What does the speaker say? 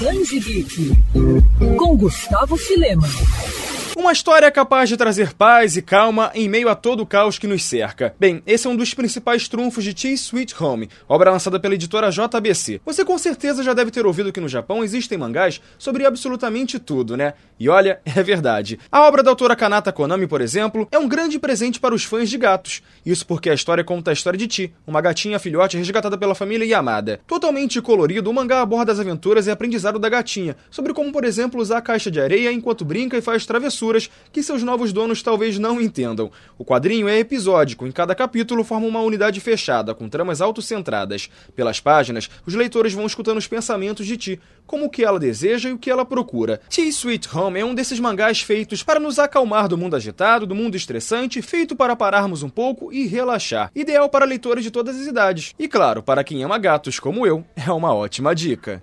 Danji Geek, com Gustavo Filema. Uma história capaz de trazer paz e calma em meio a todo o caos que nos cerca. Bem, esse é um dos principais trunfos de Tea Sweet Home, obra lançada pela editora JBC. Você com certeza já deve ter ouvido que no Japão existem mangás sobre absolutamente tudo, né? E olha, é verdade. A obra da autora Kanata Konami, por exemplo, é um grande presente para os fãs de gatos. Isso porque a história conta a história de Ti, uma gatinha filhote resgatada pela família Yamada. Totalmente colorido, o mangá aborda as aventuras e aprendizado da gatinha, sobre como, por exemplo, usar a caixa de areia enquanto brinca e faz travessuras que seus novos donos talvez não entendam. O quadrinho é episódico, em cada capítulo forma uma unidade fechada, com tramas autocentradas. Pelas páginas, os leitores vão escutando os pensamentos de Ti, como o que ela deseja e o que ela procura. Tea Sweet Home é um desses mangás feitos para nos acalmar do mundo agitado, do mundo estressante, feito para pararmos um pouco e relaxar. Ideal para leitores de todas as idades. E claro, para quem ama gatos como eu, é uma ótima dica.